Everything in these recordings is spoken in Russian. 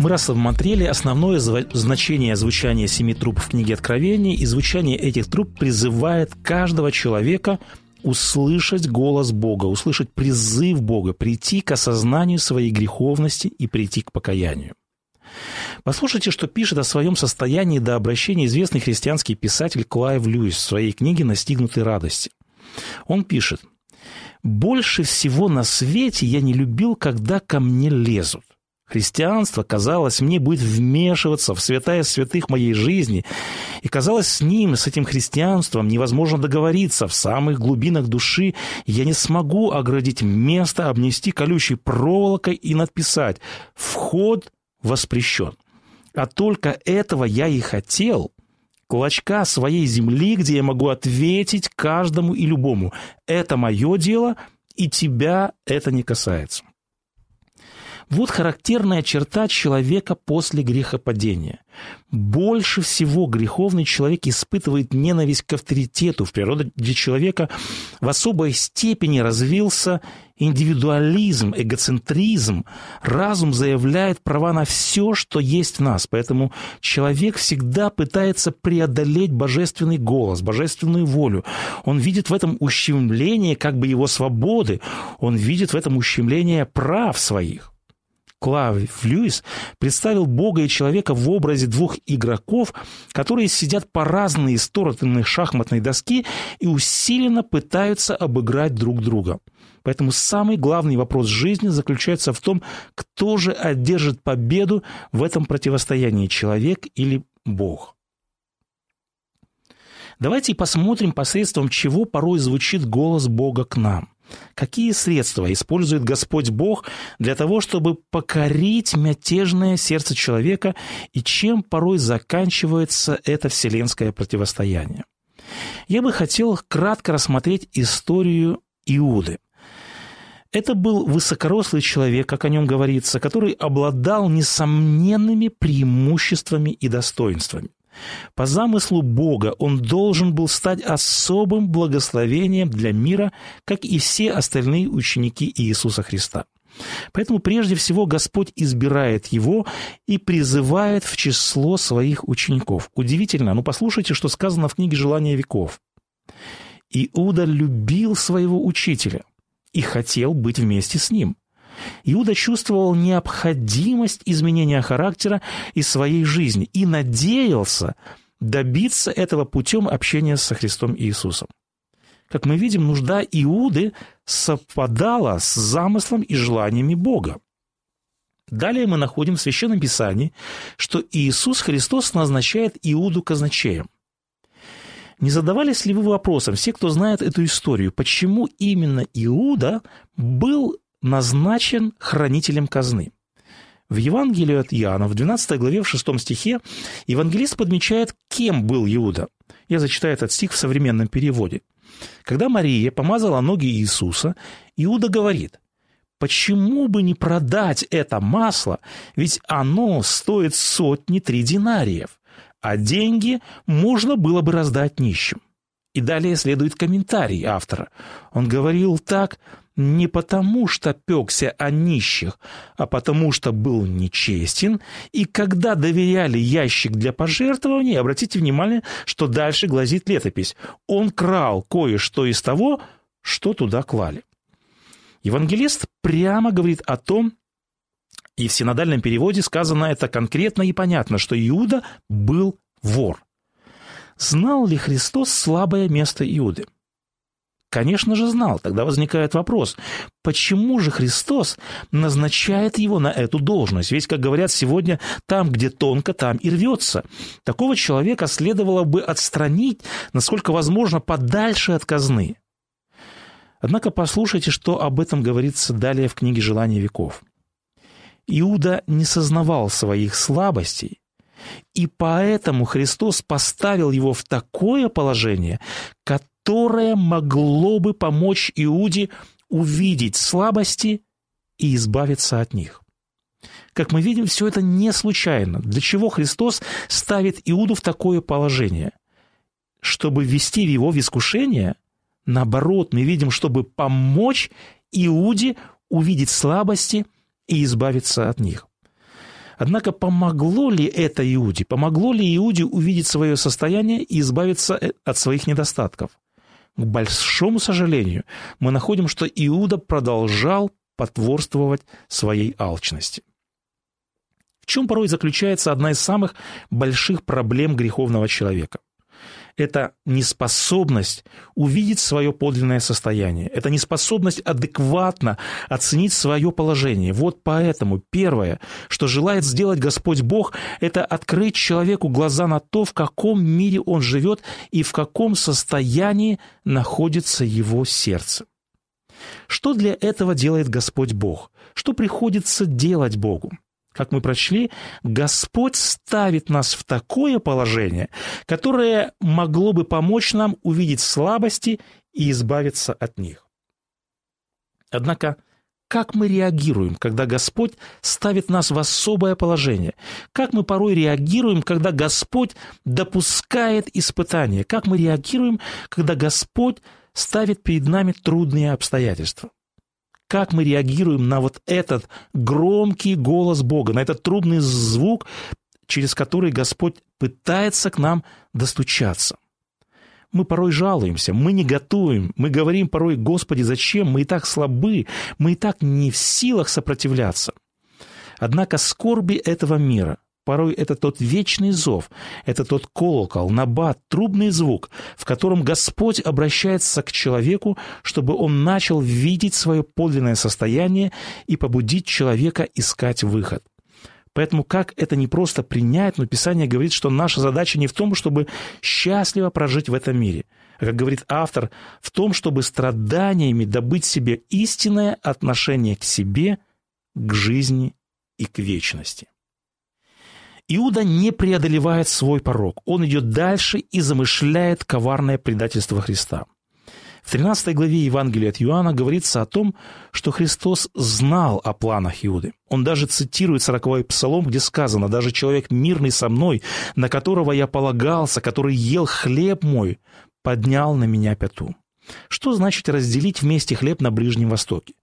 Мы рассмотрели основное значение звучания семи труб в книге Откровения, и звучание этих труб призывает каждого человека услышать голос Бога, услышать призыв Бога, прийти к осознанию своей греховности и прийти к покаянию. Послушайте, что пишет о своем состоянии до обращения известный христианский писатель Клайв Льюис в своей книге «Настигнутой радости». Он пишет, «Больше всего на свете я не любил, когда ко мне лезут. Христианство, казалось, мне будет вмешиваться в святая святых моей жизни, и казалось, с ним, с этим христианством невозможно договориться в самых глубинах души, я не смогу оградить место, обнести колючей проволокой и надписать «Вход воспрещен». А только этого я и хотел – клочка своей земли, где я могу ответить каждому и любому. Это мое дело, и тебя это не касается. Вот характерная черта человека после грехопадения. Больше всего греховный человек испытывает ненависть к авторитету. В природе человека в особой степени развился индивидуализм, эгоцентризм. Разум заявляет права на все, что есть в нас. Поэтому человек всегда пытается преодолеть божественный голос, божественную волю. Он видит в этом ущемление как бы его свободы. Он видит в этом ущемление прав своих. Клавив Льюис представил Бога и человека в образе двух игроков, которые сидят по разные стороны шахматной доски и усиленно пытаются обыграть друг друга. Поэтому самый главный вопрос жизни заключается в том, кто же одержит победу в этом противостоянии, человек или Бог. Давайте посмотрим, посредством чего порой звучит голос Бога к нам – Какие средства использует Господь Бог для того, чтобы покорить мятежное сердце человека и чем порой заканчивается это вселенское противостояние? Я бы хотел кратко рассмотреть историю Иуды. Это был высокорослый человек, как о нем говорится, который обладал несомненными преимуществами и достоинствами. По замыслу Бога он должен был стать особым благословением для мира, как и все остальные ученики Иисуса Христа. Поэтому прежде всего Господь избирает его и призывает в число своих учеников. Удивительно, ну послушайте, что сказано в книге «Желания веков». Иуда любил своего учителя и хотел быть вместе с ним. Иуда чувствовал необходимость изменения характера и своей жизни и надеялся добиться этого путем общения со Христом Иисусом. Как мы видим, нужда Иуды совпадала с замыслом и желаниями Бога. Далее мы находим в Священном Писании, что Иисус Христос назначает Иуду казначеем. Не задавались ли вы вопросом, все, кто знает эту историю, почему именно Иуда был назначен хранителем казны. В Евангелии от Иоанна, в 12 главе, в 6 стихе, евангелист подмечает, кем был Иуда. Я зачитаю этот стих в современном переводе. Когда Мария помазала ноги Иисуса, Иуда говорит, «Почему бы не продать это масло, ведь оно стоит сотни три динариев, а деньги можно было бы раздать нищим». И далее следует комментарий автора. Он говорил так, не потому, что пекся о нищих, а потому, что был нечестен, и когда доверяли ящик для пожертвований, обратите внимание, что дальше глазит летопись. Он крал кое-что из того, что туда клали. Евангелист прямо говорит о том, и в синодальном переводе сказано это конкретно и понятно, что Иуда был вор. Знал ли Христос слабое место Иуды? Конечно же знал. Тогда возникает вопрос, почему же Христос назначает его на эту должность? Ведь, как говорят сегодня, там, где тонко, там и рвется. Такого человека следовало бы отстранить, насколько возможно, подальше от казны. Однако послушайте, что об этом говорится далее в книге «Желания веков». Иуда не сознавал своих слабостей И поэтому Христос поставил его в такое положение, которое могло бы помочь Иуде увидеть слабости и избавиться от них. Как мы видим, все это не случайно. Для чего Христос ставит Иуду в такое положение? Чтобы ввести его в искушение? Наоборот, мы видим, чтобы помочь Иуде увидеть слабости и избавиться от них. Однако помогло ли это Иуде? Помогло ли Иуде увидеть свое состояние и избавиться э, от своих недостатков? К большому сожалению, мы находим, что Иуда продолжал потворствовать своей алчности. В чем порой заключается одна из самых больших проблем греховного человека? Это неспособность увидеть свое подлинное состояние, это неспособность адекватно оценить свое положение. Вот поэтому первое, что желает сделать Господь Бог, это открыть человеку глаза на то, в каком мире он живет и в каком состоянии находится его сердце. Что для этого делает Господь Бог? Что приходится делать Богу? Как мы прочли, Господь ставит нас в такое положение, которое могло бы помочь нам увидеть слабости и избавиться от них. Однако, как мы реагируем, когда Господь ставит нас в особое положение? Как мы порой реагируем, когда Господь допускает испытания? Как мы реагируем, когда Господь ставит перед нами трудные обстоятельства? Как мы реагируем на вот этот громкий голос Бога, на этот трубный звук, через который Господь пытается к нам достучаться. Мы порой жалуемся, мы не готовим, мы говорим порой, Господи, зачем, мы и так слабы, мы и так не в силах сопротивляться. Однако скорби этого мира – Порой это тот вечный зов, это тот колокол, набат, трубный звук, в котором Господь обращается к человеку, чтобы он начал видеть свое подлинное состояние и побудить человека искать выход. Поэтому как это не просто принять, но Писание говорит, что наша задача не в том, чтобы счастливо прожить в этом мире, а, как говорит автор, в том, чтобы страданиями добыть себе истинное отношение к себе, к жизни и к вечности. Иуда не преодолевает свой порог. Он идет дальше и замышляет коварное предательство Христа. В 13 главе Евангелия от Иоанна говорится о том, что Христос знал о планах Иуды. Он даже цитирует 40-й псалом, где сказано «Даже человек мирный со мной, на которого я полагался, который ел хлеб мой, поднял на меня пяту». Что значит разделить вместе хлеб на Ближнем Востоке?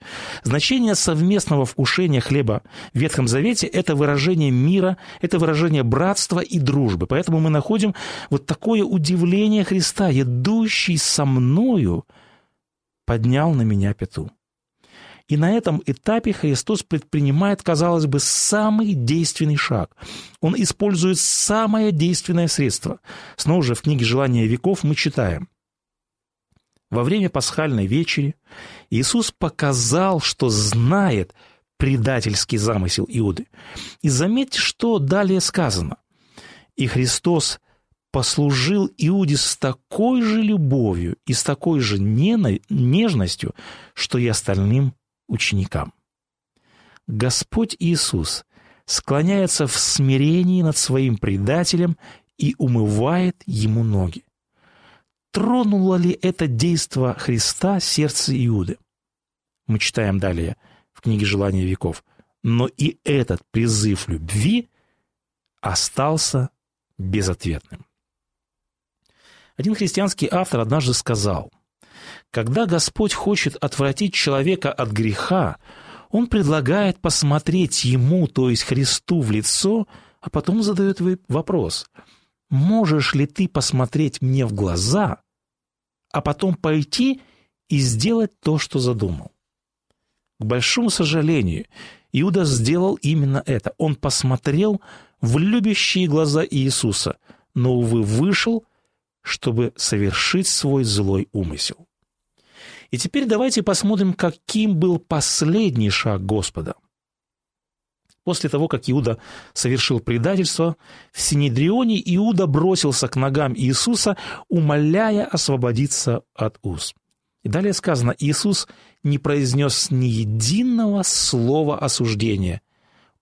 Значение совместного вкушения хлеба в Ветхом Завете – это выражение мира, это выражение братства и дружбы. Поэтому мы находим вот такое удивление Христа, идущий со мною, поднял на меня пяту. И на этом этапе Христос предпринимает, казалось бы, самый действенный шаг. Он использует самое действенное средство. Снова же в книге «Желания веков» мы читаем – во время пасхальной вечери Иисус показал, что знает предательский замысел Иуды. И заметьте, что далее сказано. «И Христос послужил Иуде с такой же любовью и с такой же нежностью, что и остальным ученикам». Господь Иисус склоняется в смирении над своим предателем и умывает ему ноги тронуло ли это действо Христа сердце Иуды? Мы читаем далее в книге «Желания веков». Но и этот призыв любви остался безответным. Один христианский автор однажды сказал, «Когда Господь хочет отвратить человека от греха, Он предлагает посмотреть Ему, то есть Христу, в лицо, а потом задает вопрос – можешь ли ты посмотреть мне в глаза, а потом пойти и сделать то, что задумал? К большому сожалению, Иуда сделал именно это. Он посмотрел в любящие глаза Иисуса, но, увы, вышел, чтобы совершить свой злой умысел. И теперь давайте посмотрим, каким был последний шаг Господа – После того, как Иуда совершил предательство, в Синедрионе Иуда бросился к ногам Иисуса, умоляя освободиться от уз. И далее сказано, Иисус не произнес ни единого слова осуждения.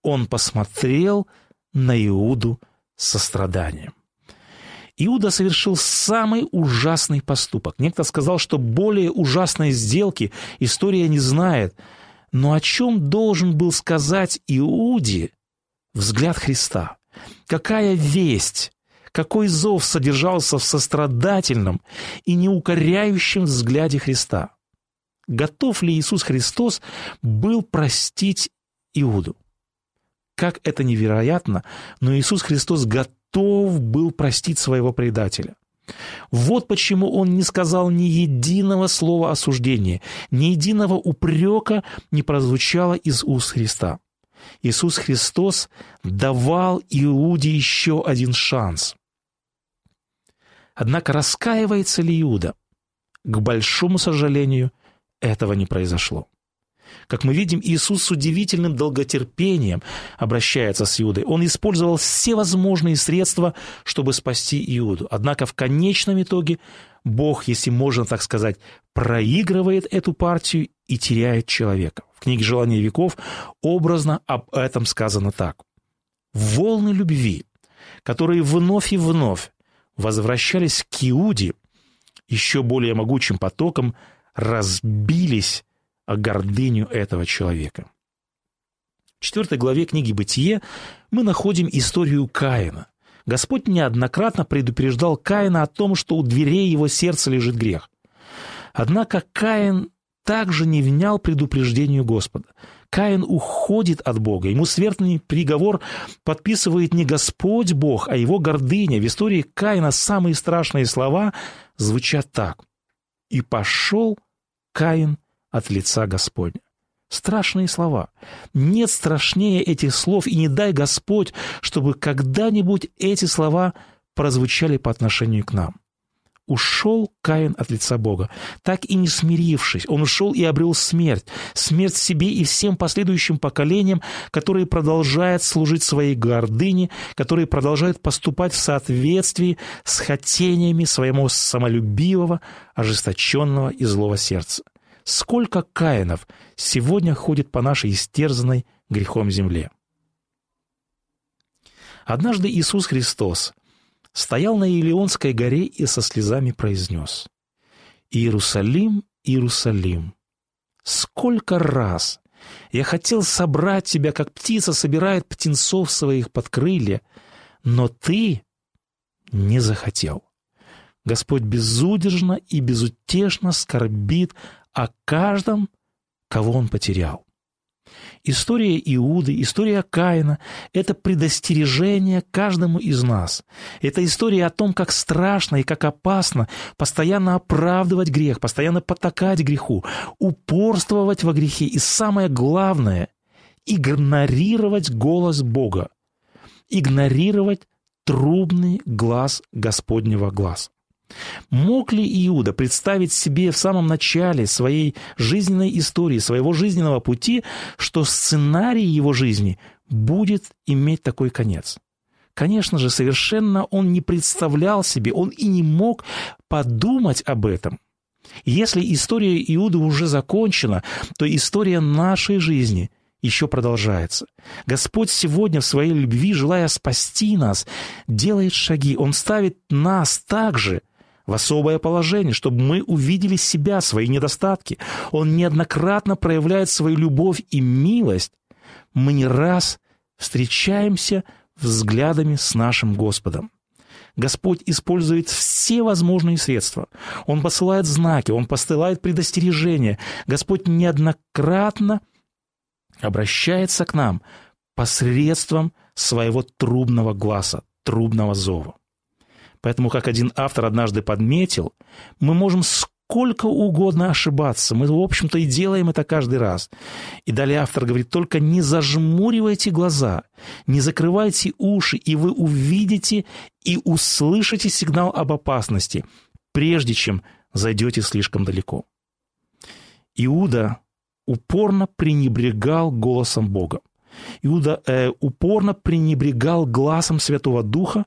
Он посмотрел на Иуду состраданием. Иуда совершил самый ужасный поступок. Некто сказал, что более ужасной сделки история не знает. Но о чем должен был сказать Иуде взгляд Христа? Какая весть, какой зов содержался в сострадательном и неукоряющем взгляде Христа? Готов ли Иисус Христос был простить Иуду? Как это невероятно, но Иисус Христос готов был простить своего предателя. Вот почему он не сказал ни единого слова осуждения, ни единого упрека не прозвучало из уст Христа. Иисус Христос давал Иуде еще один шанс. Однако раскаивается ли Иуда? К большому сожалению, этого не произошло. Как мы видим, Иисус с удивительным долготерпением обращается с Иудой. Он использовал все возможные средства, чтобы спасти Иуду. Однако в конечном итоге Бог, если можно так сказать, проигрывает эту партию и теряет человека. В книге «Желание веков» образно об этом сказано так. «Волны любви, которые вновь и вновь возвращались к Иуде, еще более могучим потоком разбились гордыню этого человека. В четвертой главе книги «Бытие» мы находим историю Каина. Господь неоднократно предупреждал Каина о том, что у дверей его сердца лежит грех. Однако Каин также не внял предупреждению Господа. Каин уходит от Бога. Ему смертный приговор подписывает не Господь Бог, а его гордыня. В истории Каина самые страшные слова звучат так. «И пошел Каин от лица Господня. Страшные слова. Нет страшнее этих слов, и не дай Господь, чтобы когда-нибудь эти слова прозвучали по отношению к нам. Ушел Каин от лица Бога, так и не смирившись. Он ушел и обрел смерть. Смерть себе и всем последующим поколениям, которые продолжают служить своей гордыне, которые продолжают поступать в соответствии с хотениями своего самолюбивого, ожесточенного и злого сердца. Сколько Каинов сегодня ходит по нашей истерзанной грехом земле? Однажды Иисус Христос стоял на Илионской горе и со слезами произнес «Иерусалим, Иерусалим, сколько раз я хотел собрать тебя, как птица собирает птенцов своих под крылья, но ты не захотел». Господь безудержно и безутешно скорбит о каждом, кого он потерял. История Иуды, история Каина – это предостережение каждому из нас. Это история о том, как страшно и как опасно постоянно оправдывать грех, постоянно потакать греху, упорствовать во грехе и, самое главное, игнорировать голос Бога, игнорировать трубный глаз Господнего глаза. Мог ли Иуда представить себе в самом начале своей жизненной истории, своего жизненного пути, что сценарий его жизни будет иметь такой конец? Конечно же, совершенно он не представлял себе, он и не мог подумать об этом. Если история Иуды уже закончена, то история нашей жизни еще продолжается. Господь сегодня в своей любви, желая спасти нас, делает шаги. Он ставит нас также – в особое положение, чтобы мы увидели себя, свои недостатки. Он неоднократно проявляет свою любовь и милость. Мы не раз встречаемся взглядами с нашим Господом. Господь использует все возможные средства. Он посылает знаки, Он посылает предостережения. Господь неоднократно обращается к нам посредством своего трубного глаза, трубного зова. Поэтому, как один автор однажды подметил, мы можем сколько угодно ошибаться. Мы, в общем-то, и делаем это каждый раз. И далее автор говорит, только не зажмуривайте глаза, не закрывайте уши, и вы увидите и услышите сигнал об опасности, прежде чем зайдете слишком далеко. Иуда упорно пренебрегал голосом Бога. Иуда э, упорно пренебрегал глазом Святого Духа,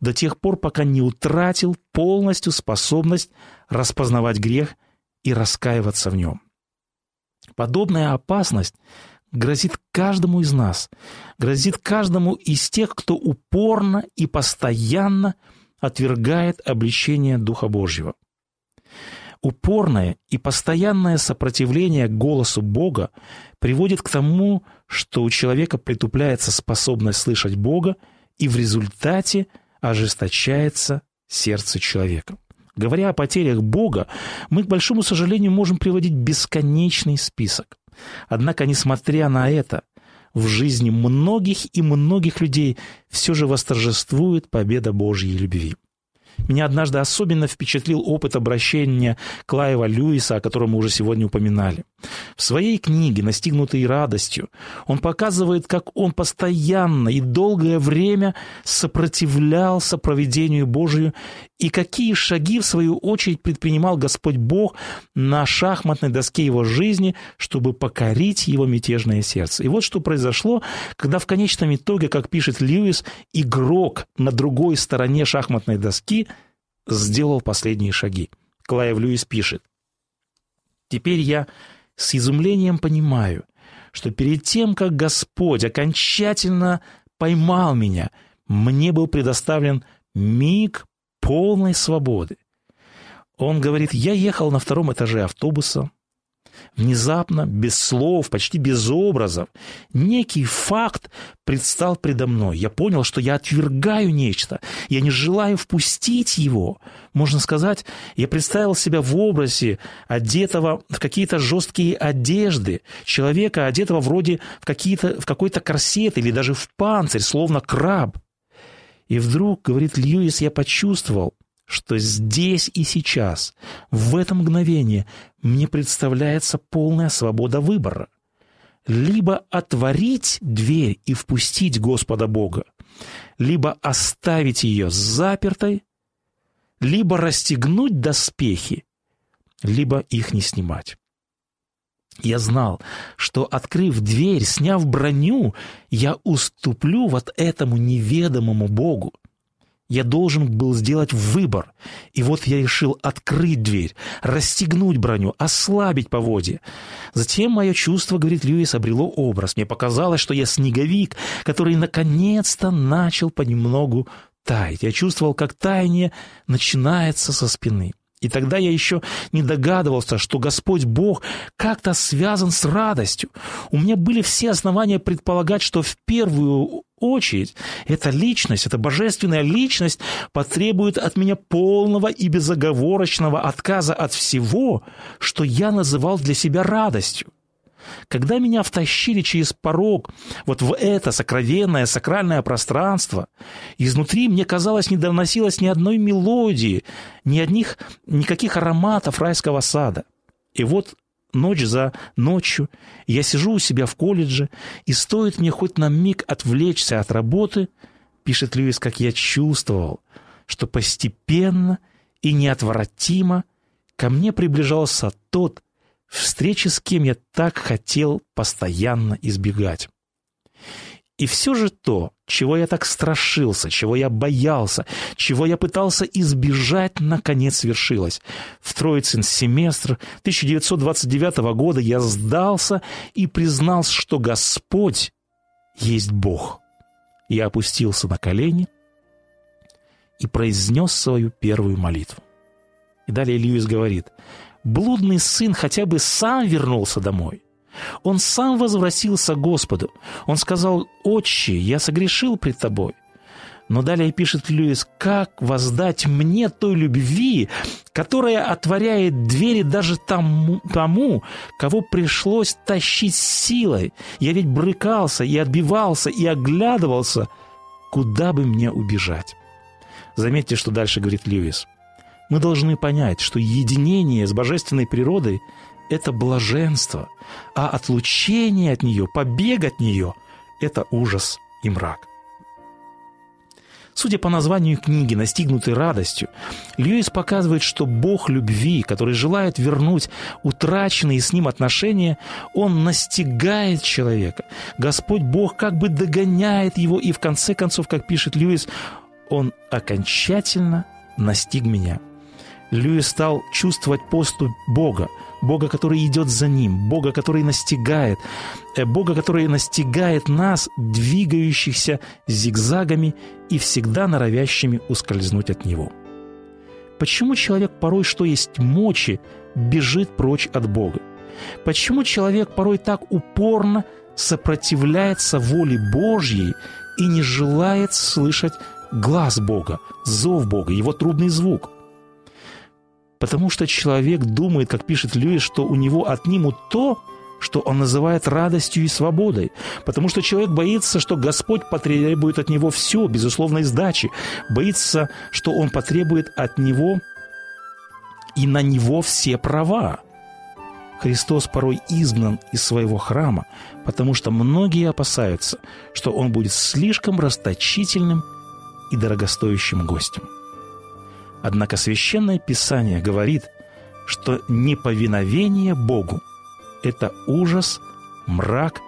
до тех пор, пока не утратил полностью способность распознавать грех и раскаиваться в нем. Подобная опасность грозит каждому из нас, грозит каждому из тех, кто упорно и постоянно отвергает обличение Духа Божьего. Упорное и постоянное сопротивление голосу Бога приводит к тому, что у человека притупляется способность слышать Бога, и в результате ожесточается сердце человека. Говоря о потерях Бога, мы, к большому сожалению, можем приводить бесконечный список. Однако, несмотря на это, в жизни многих и многих людей все же восторжествует победа Божьей любви. Меня однажды особенно впечатлил опыт обращения Клаева Льюиса, о котором мы уже сегодня упоминали. В своей книге «Настигнутый радостью» он показывает, как он постоянно и долгое время сопротивлялся проведению Божию и какие шаги, в свою очередь, предпринимал Господь Бог на шахматной доске его жизни, чтобы покорить его мятежное сердце. И вот что произошло, когда в конечном итоге, как пишет Льюис, игрок на другой стороне шахматной доски сделал последние шаги. Клайв Льюис пишет, «Теперь я с изумлением понимаю, что перед тем, как Господь окончательно поймал меня, мне был предоставлен миг полной свободы. Он говорит, я ехал на втором этаже автобуса, Внезапно, без слов, почти без образов, некий факт предстал предо мной. Я понял, что я отвергаю нечто, я не желаю впустить его. Можно сказать, я представил себя в образе одетого в какие-то жесткие одежды, человека, одетого вроде в, какие-то, в какой-то корсет или даже в панцирь, словно краб. И вдруг, говорит Льюис, я почувствовал, что здесь и сейчас, в это мгновение, мне представляется полная свобода выбора. Либо отворить дверь и впустить Господа Бога, либо оставить ее запертой, либо расстегнуть доспехи, либо их не снимать. Я знал, что, открыв дверь, сняв броню, я уступлю вот этому неведомому Богу. Я должен был сделать выбор. И вот я решил открыть дверь, расстегнуть броню, ослабить поводья. Затем мое чувство, говорит Льюис, обрело образ. Мне показалось, что я снеговик, который наконец-то начал понемногу таять. Я чувствовал, как таяние начинается со спины. И тогда я еще не догадывался, что Господь Бог как-то связан с радостью. У меня были все основания предполагать, что в первую очередь эта личность, эта божественная личность потребует от меня полного и безоговорочного отказа от всего, что я называл для себя радостью. Когда меня втащили через порог вот в это сокровенное, сакральное пространство, изнутри мне казалось не доносилось ни одной мелодии, ни одних, никаких ароматов райского сада. И вот ночь за ночью я сижу у себя в колледже, и стоит мне хоть на миг отвлечься от работы, пишет Льюис, как я чувствовал, что постепенно и неотвратимо ко мне приближался тот, встречи с кем я так хотел постоянно избегать. И все же то, чего я так страшился, чего я боялся, чего я пытался избежать, наконец свершилось. В Троицын семестр 1929 года я сдался и признался, что Господь есть Бог. Я опустился на колени и произнес свою первую молитву. И далее Льюис говорит – блудный сын хотя бы сам вернулся домой. Он сам возвратился к Господу. Он сказал, «Отче, я согрешил пред тобой». Но далее пишет Льюис, «Как воздать мне той любви, которая отворяет двери даже тому, тому, кого пришлось тащить силой? Я ведь брыкался и отбивался, и оглядывался, куда бы мне убежать». Заметьте, что дальше говорит Льюис мы должны понять, что единение с божественной природой – это блаженство, а отлучение от нее, побег от нее – это ужас и мрак. Судя по названию книги «Настигнутый радостью», Льюис показывает, что Бог любви, который желает вернуть утраченные с ним отношения, он настигает человека. Господь Бог как бы догоняет его, и в конце концов, как пишет Льюис, он окончательно настиг меня – Льюис стал чувствовать поступь Бога, Бога, который идет за ним, Бога, который настигает, э, Бога, который настигает нас, двигающихся зигзагами и всегда норовящими ускользнуть от Него. Почему человек порой, что есть мочи, бежит прочь от Бога? Почему человек порой так упорно сопротивляется воле Божьей и не желает слышать глаз Бога, зов Бога, его трудный звук? Потому что человек думает, как пишет Льюис, что у него отнимут то, что он называет радостью и свободой. Потому что человек боится, что Господь потребует от него все, безусловной сдачи. Боится, что он потребует от него и на него все права. Христос порой изгнан из своего храма, потому что многие опасаются, что он будет слишком расточительным и дорогостоящим гостем. Однако Священное Писание говорит, что неповиновение Богу – это ужас, мрак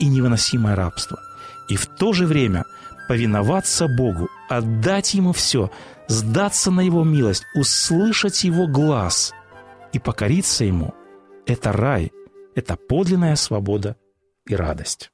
и невыносимое рабство. И в то же время повиноваться Богу, отдать Ему все, сдаться на Его милость, услышать Его глаз и покориться Ему – это рай, это подлинная свобода и радость.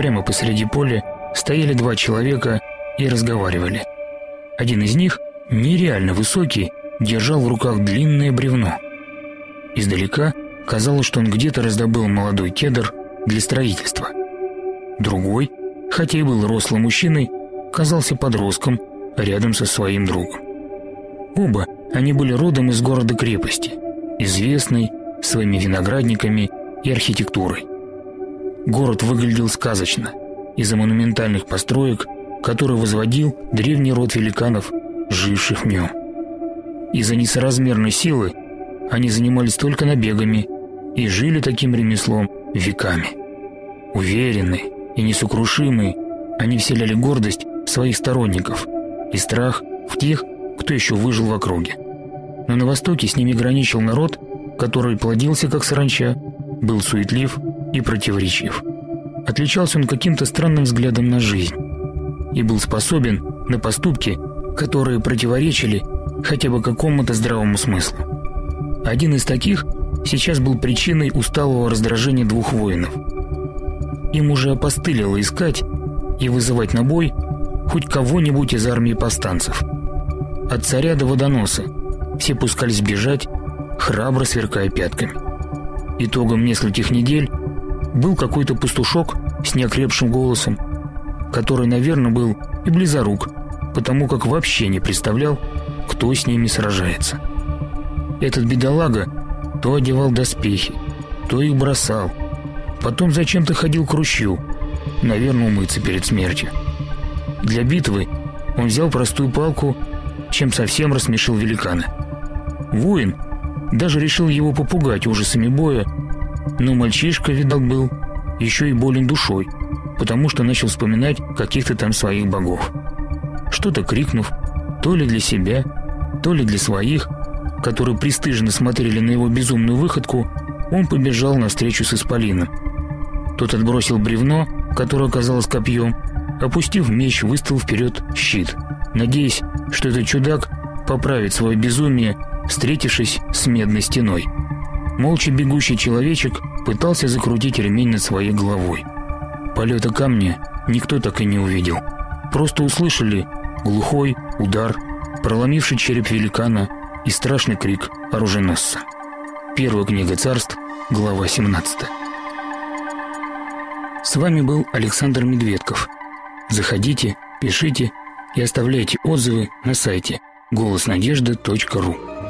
Прямо посреди поля стояли два человека и разговаривали. Один из них, нереально высокий, держал в руках длинное бревно. Издалека казалось, что он где-то раздобыл молодой кедр для строительства. Другой, хотя и был рослым мужчиной, казался подростком рядом со своим другом. Оба они были родом из города-крепости, известной своими виноградниками и архитектурой. Город выглядел сказочно из-за монументальных построек, которые возводил древний род великанов, живших в нем. Из-за несоразмерной силы они занимались только набегами и жили таким ремеслом веками. Уверенные и несокрушимые, они вселяли гордость в своих сторонников и страх в тех, кто еще выжил в округе. Но на востоке с ними граничил народ, который плодился как саранча, был суетлив и противоречив. Отличался он каким-то странным взглядом на жизнь и был способен на поступки, которые противоречили хотя бы какому-то здравому смыслу. Один из таких сейчас был причиной усталого раздражения двух воинов. Им уже опостылило искать и вызывать на бой хоть кого-нибудь из армии повстанцев. От царя до водоноса все пускались бежать, храбро сверкая пятками. Итогом нескольких недель был какой-то пастушок с неокрепшим голосом, который, наверное, был и близорук, потому как вообще не представлял, кто с ними сражается. Этот бедолага то одевал доспехи, то их бросал, потом зачем-то ходил к ручью, наверное, умыться перед смертью. Для битвы он взял простую палку, чем совсем рассмешил великана. Воин даже решил его попугать ужасами боя, но мальчишка, видал, был еще и болен душой, потому что начал вспоминать каких-то там своих богов. что-то крикнув, то ли для себя, то ли для своих, которые пристыженно смотрели на его безумную выходку, он побежал навстречу с Исполином. Тот отбросил бревно, которое оказалось копьем, опустив меч, выставил вперед щит, надеясь, что этот чудак поправит свое безумие, встретившись с медной стеной. Молча бегущий человечек пытался закрутить ремень над своей головой. Полета камня никто так и не увидел. Просто услышали глухой удар, проломивший череп великана и страшный крик оруженосца. Первая книга царств, глава 17. С вами был Александр Медведков. Заходите, пишите и оставляйте отзывы на сайте голоснадежда.ру.